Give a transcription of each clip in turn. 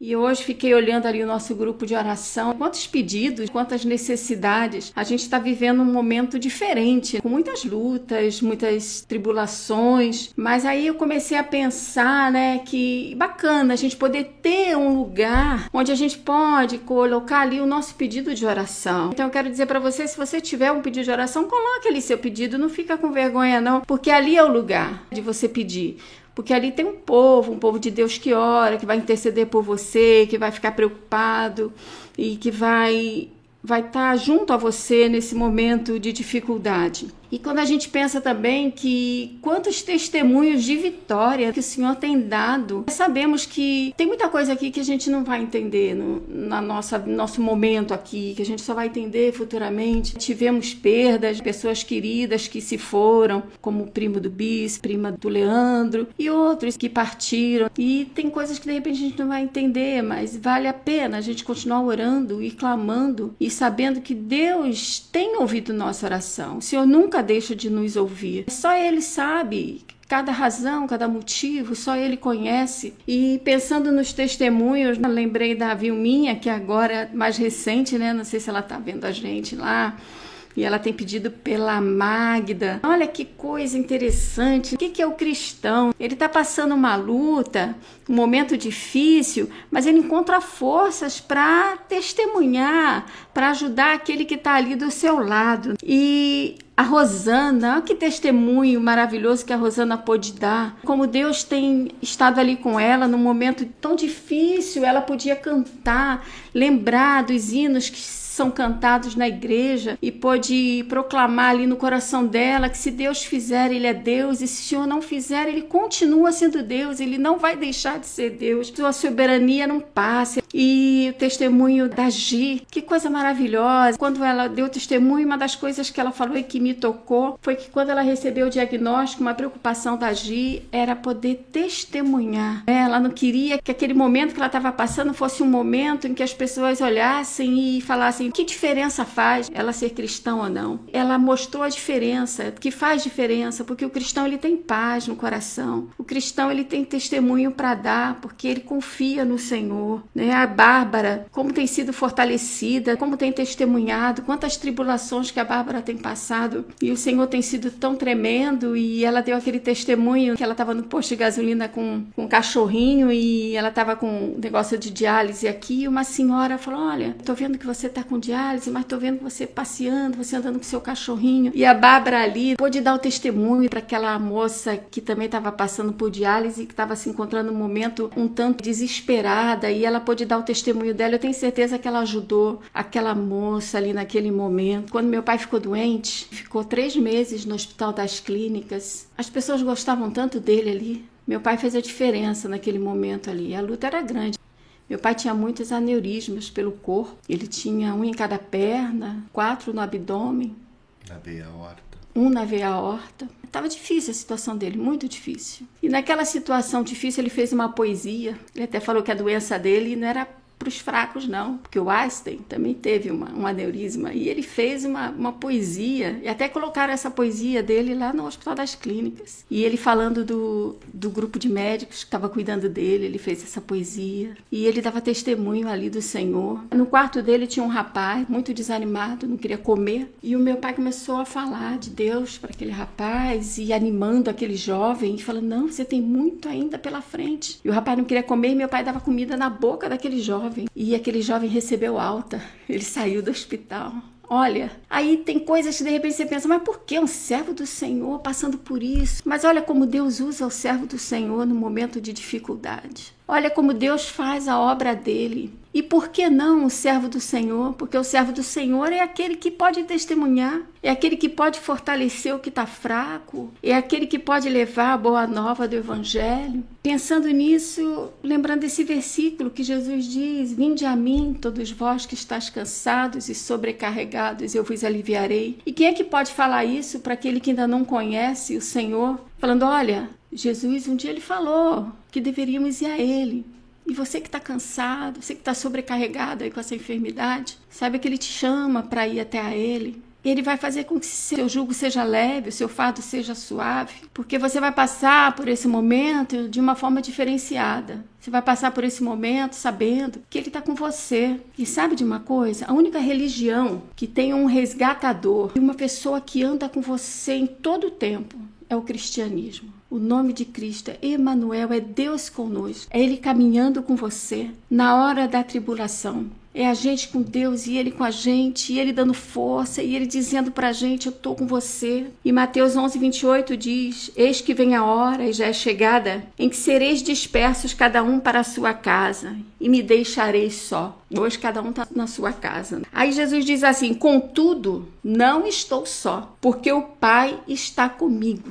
E hoje fiquei olhando ali o nosso grupo de oração, quantos pedidos, quantas necessidades. A gente está vivendo um momento diferente, com muitas lutas, muitas tribulações. Mas aí eu comecei a pensar, né, que bacana a gente poder ter um lugar onde a gente pode colocar ali o nosso pedido de oração. Então eu quero dizer para você, se você tiver um pedido de oração, coloque ali seu pedido, não fica com vergonha não, porque ali é o lugar de você pedir. Porque ali tem um povo, um povo de Deus que ora, que vai interceder por você, que vai ficar preocupado e que vai vai estar junto a você nesse momento de dificuldade. E quando a gente pensa também que quantos testemunhos de vitória que o Senhor tem dado, sabemos que tem muita coisa aqui que a gente não vai entender no na nossa, nosso momento aqui, que a gente só vai entender futuramente. Tivemos perdas, pessoas queridas que se foram, como o primo do Bis, prima do Leandro, e outros que partiram. E tem coisas que de repente a gente não vai entender, mas vale a pena a gente continuar orando e clamando e sabendo que Deus tem ouvido nossa oração. O Senhor nunca nunca deixa de nos ouvir. Só Ele sabe cada razão, cada motivo, só ele conhece. E pensando nos testemunhos, lembrei da Vilminha, que agora é mais recente, né? Não sei se ela tá vendo a gente lá. E ela tem pedido pela Magda. Olha que coisa interessante. O que é o cristão? Ele está passando uma luta, um momento difícil, mas ele encontra forças para testemunhar, para ajudar aquele que está ali do seu lado. E a Rosana, que testemunho maravilhoso que a Rosana pôde dar. Como Deus tem estado ali com ela num momento tão difícil, ela podia cantar, lembrar dos hinos que são cantados na igreja e pode proclamar ali no coração dela que se Deus fizer, Ele é Deus, e se o Senhor não fizer, Ele continua sendo Deus, Ele não vai deixar de ser Deus. Sua soberania não passa. E o testemunho da Gi, que coisa maravilhosa. Quando ela deu testemunho, uma das coisas que ela falou e que me tocou foi que quando ela recebeu o diagnóstico, uma preocupação da Gi era poder testemunhar. Ela não queria que aquele momento que ela estava passando fosse um momento em que as pessoas olhassem e falassem que diferença faz ela ser cristã ou não? Ela mostrou a diferença, que faz diferença, porque o cristão ele tem paz no coração. O cristão ele tem testemunho para dar, porque ele confia no Senhor. Né? A Bárbara, como tem sido fortalecida, como tem testemunhado, quantas tribulações que a Bárbara tem passado e o Senhor tem sido tão tremendo e ela deu aquele testemunho que ela estava no posto de gasolina com, com um cachorrinho e ela estava com um negócio de diálise aqui e uma senhora falou, olha, tô vendo que você está com diálise, mas tô vendo você passeando, você andando com seu cachorrinho. E a Bárbara ali pôde dar o testemunho para aquela moça que também estava passando por diálise, que estava se encontrando num momento um tanto desesperada, e ela pôde dar o testemunho dela. Eu tenho certeza que ela ajudou aquela moça ali naquele momento. Quando meu pai ficou doente, ficou três meses no Hospital das Clínicas. As pessoas gostavam tanto dele ali. Meu pai fez a diferença naquele momento ali. A luta era grande. Meu pai tinha muitos aneurismas pelo corpo. Ele tinha um em cada perna, quatro no abdômen. Na veia aorta. Um na veia aorta. Estava difícil a situação dele, muito difícil. E naquela situação difícil ele fez uma poesia. Ele até falou que a doença dele não era para os fracos, não, porque o Einstein também teve uma, um aneurisma e ele fez uma, uma poesia, e até colocaram essa poesia dele lá no Hospital das Clínicas. E ele falando do, do grupo de médicos que estava cuidando dele, ele fez essa poesia. E ele dava testemunho ali do Senhor. No quarto dele tinha um rapaz muito desanimado, não queria comer, e o meu pai começou a falar de Deus para aquele rapaz e animando aquele jovem, e falando: Não, você tem muito ainda pela frente. E o rapaz não queria comer, e meu pai dava comida na boca daquele jovem jovem e aquele jovem recebeu alta. Ele saiu do hospital. Olha, aí tem coisas que de repente você pensa, mas por que um servo do Senhor passando por isso? Mas olha como Deus usa o servo do Senhor no momento de dificuldade. Olha como Deus faz a obra dele. E por que não o servo do Senhor? Porque o servo do Senhor é aquele que pode testemunhar, é aquele que pode fortalecer o que está fraco, é aquele que pode levar a boa nova do Evangelho. Pensando nisso, lembrando esse versículo que Jesus diz: Vinde a mim, todos vós que estáis cansados e sobrecarregados, eu vos aliviarei. E quem é que pode falar isso para aquele que ainda não conhece o Senhor? Falando: Olha, Jesus um dia ele falou que deveríamos ir a Ele. E você que está cansado, você que está sobrecarregado aí com essa enfermidade, sabe que Ele te chama para ir até a Ele. Ele vai fazer com que seu jugo seja leve, o seu fardo seja suave, porque você vai passar por esse momento de uma forma diferenciada. Você vai passar por esse momento sabendo que Ele está com você. E sabe de uma coisa? A única religião que tem um resgatador e uma pessoa que anda com você em todo o tempo é o cristianismo. O nome de Cristo Emanuel, é Deus conosco. É Ele caminhando com você na hora da tribulação. É a gente com Deus e Ele com a gente, e Ele dando força, e Ele dizendo pra gente: Eu tô com você. E Mateus 11, 28 diz: Eis que vem a hora, e já é chegada, em que sereis dispersos cada um para a sua casa, e me deixareis só. Hoje cada um está na sua casa. Aí Jesus diz assim: Contudo, não estou só, porque o Pai está comigo.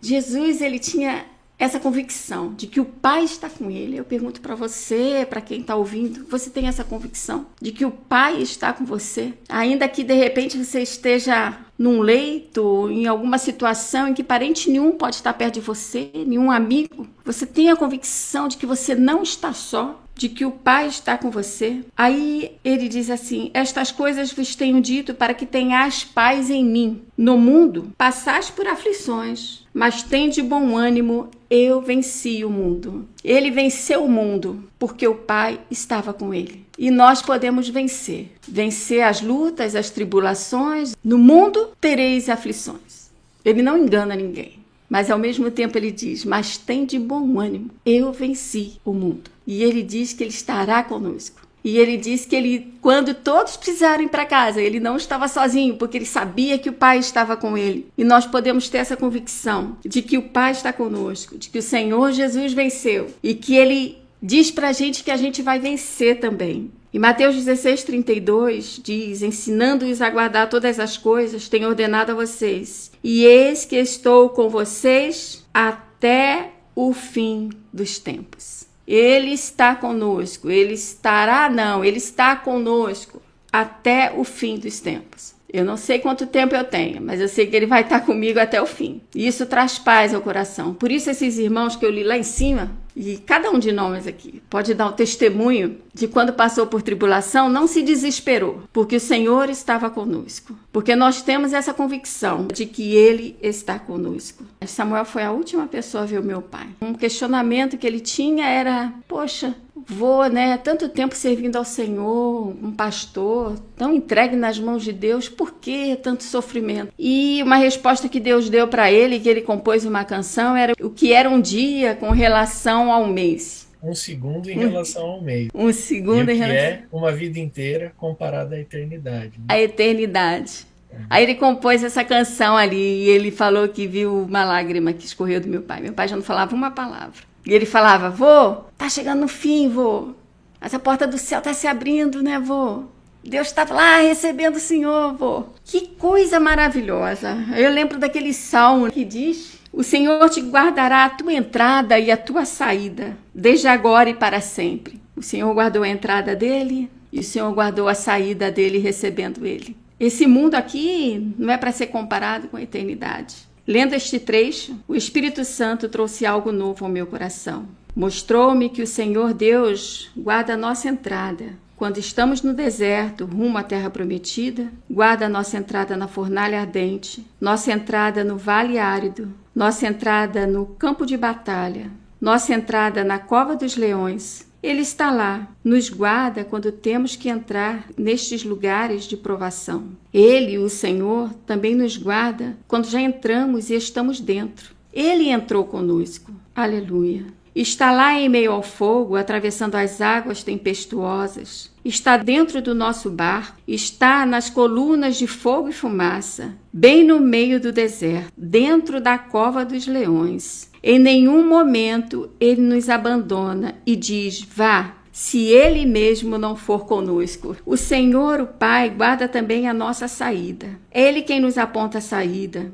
Jesus, ele tinha essa convicção de que o Pai está com ele. Eu pergunto para você, para quem está ouvindo, você tem essa convicção de que o Pai está com você? Ainda que de repente você esteja num leito, em alguma situação em que parente nenhum pode estar perto de você, nenhum amigo, você tem a convicção de que você não está só, de que o Pai está com você. Aí ele diz assim: Estas coisas vos tenho dito para que tenhais paz em mim. No mundo passais por aflições, mas tende bom ânimo, eu venci o mundo. Ele venceu o mundo porque o Pai estava com ele. E nós podemos vencer. Vencer as lutas, as tribulações. No mundo tereis aflições. Ele não engana ninguém. Mas ao mesmo tempo ele diz: Mas tem de bom ânimo, eu venci o mundo. E ele diz que ele estará conosco. E ele diz que ele, quando todos precisarem para casa, ele não estava sozinho, porque ele sabia que o Pai estava com ele. E nós podemos ter essa convicção de que o Pai está conosco, de que o Senhor Jesus venceu e que ele diz para a gente que a gente vai vencer também. E Mateus 16, 32 diz: Ensinando-os a guardar todas as coisas, tenho ordenado a vocês. E eis que estou com vocês até o fim dos tempos. Ele está conosco, ele estará, não, ele está conosco até o fim dos tempos. Eu não sei quanto tempo eu tenho, mas eu sei que ele vai estar comigo até o fim. E isso traz paz ao coração. Por isso, esses irmãos que eu li lá em cima, e cada um de nós aqui pode dar o testemunho de quando passou por tribulação, não se desesperou, porque o Senhor estava conosco. Porque nós temos essa convicção de que Ele está conosco. Samuel foi a última pessoa a ver o meu pai. Um questionamento que ele tinha era: Poxa, vou, né, tanto tempo servindo ao Senhor, um pastor, tão entregue nas mãos de Deus, por que tanto sofrimento? E uma resposta que Deus deu para ele, que ele compôs uma canção, era o que era um dia com relação ao mês. Um segundo em relação ao mês. Um segundo e em relação. é uma vida inteira comparada à eternidade. Né? A eternidade. Aí ele compôs essa canção ali e ele falou que viu uma lágrima que escorreu do meu pai. Meu pai já não falava uma palavra. E ele falava: Vô, tá chegando no fim, vô. Essa porta do céu tá se abrindo, né, vô? Deus está lá recebendo o Senhor, vô. Que coisa maravilhosa. Eu lembro daquele salmo que diz: O Senhor te guardará a tua entrada e a tua saída, desde agora e para sempre. O Senhor guardou a entrada dele e o Senhor guardou a saída dele recebendo ele. Esse mundo aqui não é para ser comparado com a eternidade. Lendo este trecho, o Espírito Santo trouxe algo novo ao meu coração. Mostrou-me que o Senhor Deus guarda a nossa entrada. Quando estamos no deserto, rumo à terra prometida, guarda nossa entrada na fornalha ardente, nossa entrada no vale árido, nossa entrada no campo de batalha, nossa entrada na cova dos leões, ele está lá, nos guarda quando temos que entrar nestes lugares de provação. Ele, o Senhor, também nos guarda quando já entramos e estamos dentro. Ele entrou conosco. Aleluia. Está lá em meio ao fogo, atravessando as águas tempestuosas. Está dentro do nosso barco, está nas colunas de fogo e fumaça, bem no meio do deserto, dentro da cova dos leões. Em nenhum momento ele nos abandona e diz: vá, se ele mesmo não for conosco. O Senhor, o Pai, guarda também a nossa saída. Ele quem nos aponta a saída,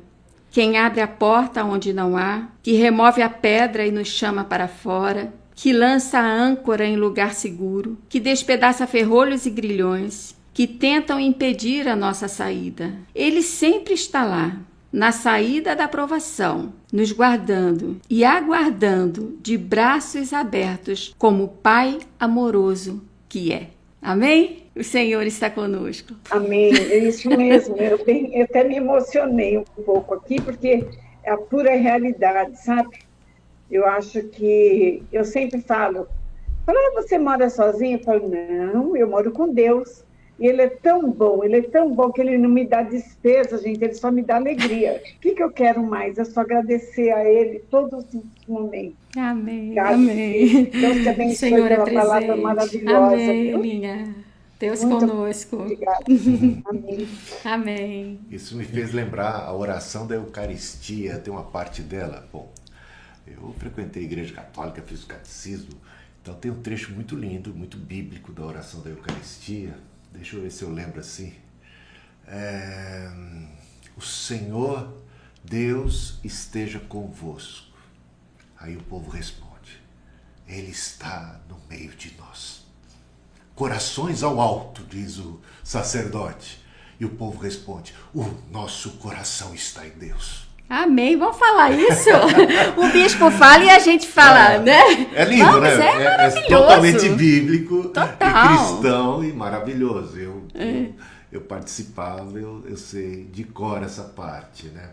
quem abre a porta onde não há, que remove a pedra e nos chama para fora, que lança a âncora em lugar seguro, que despedaça ferrolhos e grilhões, que tentam impedir a nossa saída. Ele sempre está lá, na saída da provação, nos guardando e aguardando de braços abertos, como Pai amoroso que é. Amém? O Senhor está conosco. Amém, é isso mesmo. Eu, bem, eu até me emocionei um pouco aqui, porque é a pura realidade, sabe? Eu acho que, eu sempre falo, ah, você mora sozinho? Eu falo, não, eu moro com Deus. E ele é tão bom, ele é tão bom que ele não me dá despesa, gente, ele só me dá alegria. O que, que eu quero mais? É só agradecer a ele todos os momentos. Amém. Amém. Deus te abençoe Senhor pela é palavra maravilhosa. Amém, viu? minha. Deus Muito conosco. Obrigada. Amém. Amém. Isso me fez lembrar a oração da Eucaristia, tem uma parte dela. Bom, eu frequentei a igreja católica, fiz o catecismo, então tem um trecho muito lindo, muito bíblico da oração da Eucaristia Deixa eu ver se eu lembro assim. É, o Senhor Deus esteja convosco. Aí o povo responde: Ele está no meio de nós. Corações ao alto, diz o sacerdote. E o povo responde: O nosso coração está em Deus. Amém. Vamos falar isso? o bispo fala e a gente fala, é, né? É lindo, Vamos, né? É, é, é, totalmente bíblico, Total. e cristão e maravilhoso. Eu, é. eu, eu, participava, eu, eu sei de cor essa parte, né?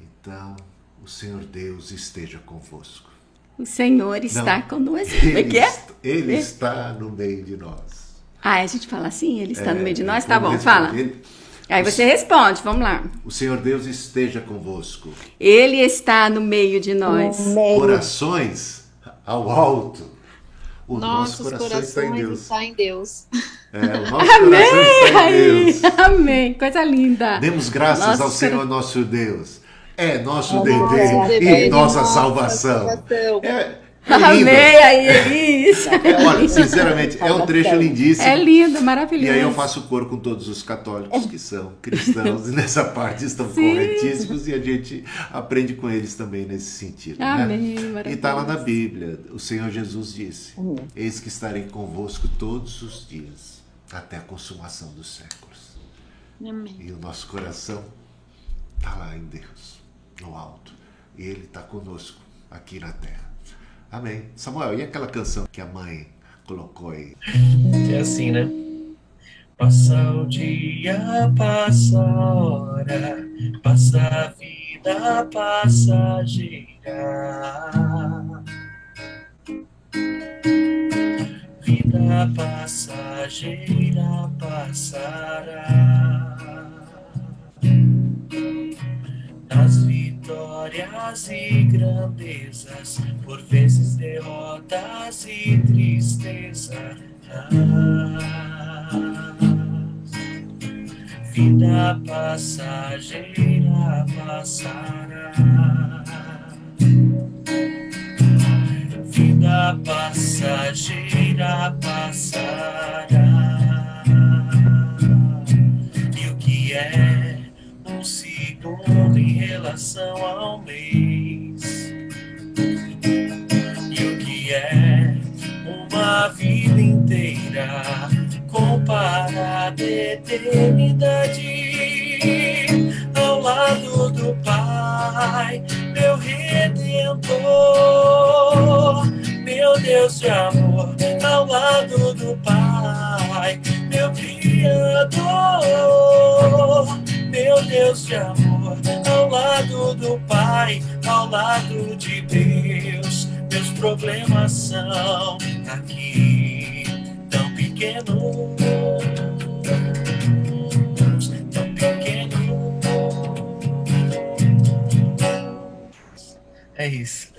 Então, o Senhor Deus esteja convosco. O Senhor está Não, conosco. Ele, é que é? ele está no meio de nós. Ah, a gente fala assim? Ele está no meio de nós? Tá bom, fala. Ele, Aí você responde, vamos lá. O Senhor Deus esteja convosco. Ele está no meio de nós. Corações ao alto. O Nossos nosso coração está em Deus. Está em Deus. É, o nosso Amém. coração está em Deus. Amém. Coisa linda. Demos graças nosso ao Senhor nosso Deus. É nosso dever e nossa salvação. É, é Amei aí, Elis. É, olha, sinceramente, é um trecho lindíssimo. É lindo, maravilhoso. E aí eu faço cor com todos os católicos que são cristãos e nessa parte estão Sim. corretíssimos e a gente aprende com eles também nesse sentido. Né? Amém, né? E está lá na Bíblia, o Senhor Jesus disse: Eis que estarei convosco todos os dias, até a consumação dos séculos. Amém. E o nosso coração está lá em Deus, no alto. E Ele está conosco aqui na terra. Amém. Samuel, e aquela canção que a mãe colocou aí? É assim, né? Passa o dia, passa a hora, passa a vida passageira. Vida passageira passará. E grandezas, por vezes derrotas e tristezas. Vida passageira passará. Vida passageira passará. Segundo em relação ao mês? E o que é uma vida inteira comparada à eternidade. Ao lado do Pai, meu Redentor, meu Deus de amor, ao lado do Pai, meu Criador, meu Deus de amor, ao lado do Pai, ao lado de Deus, meus problemas são aqui tão pequenos, tão pequenos. É isso.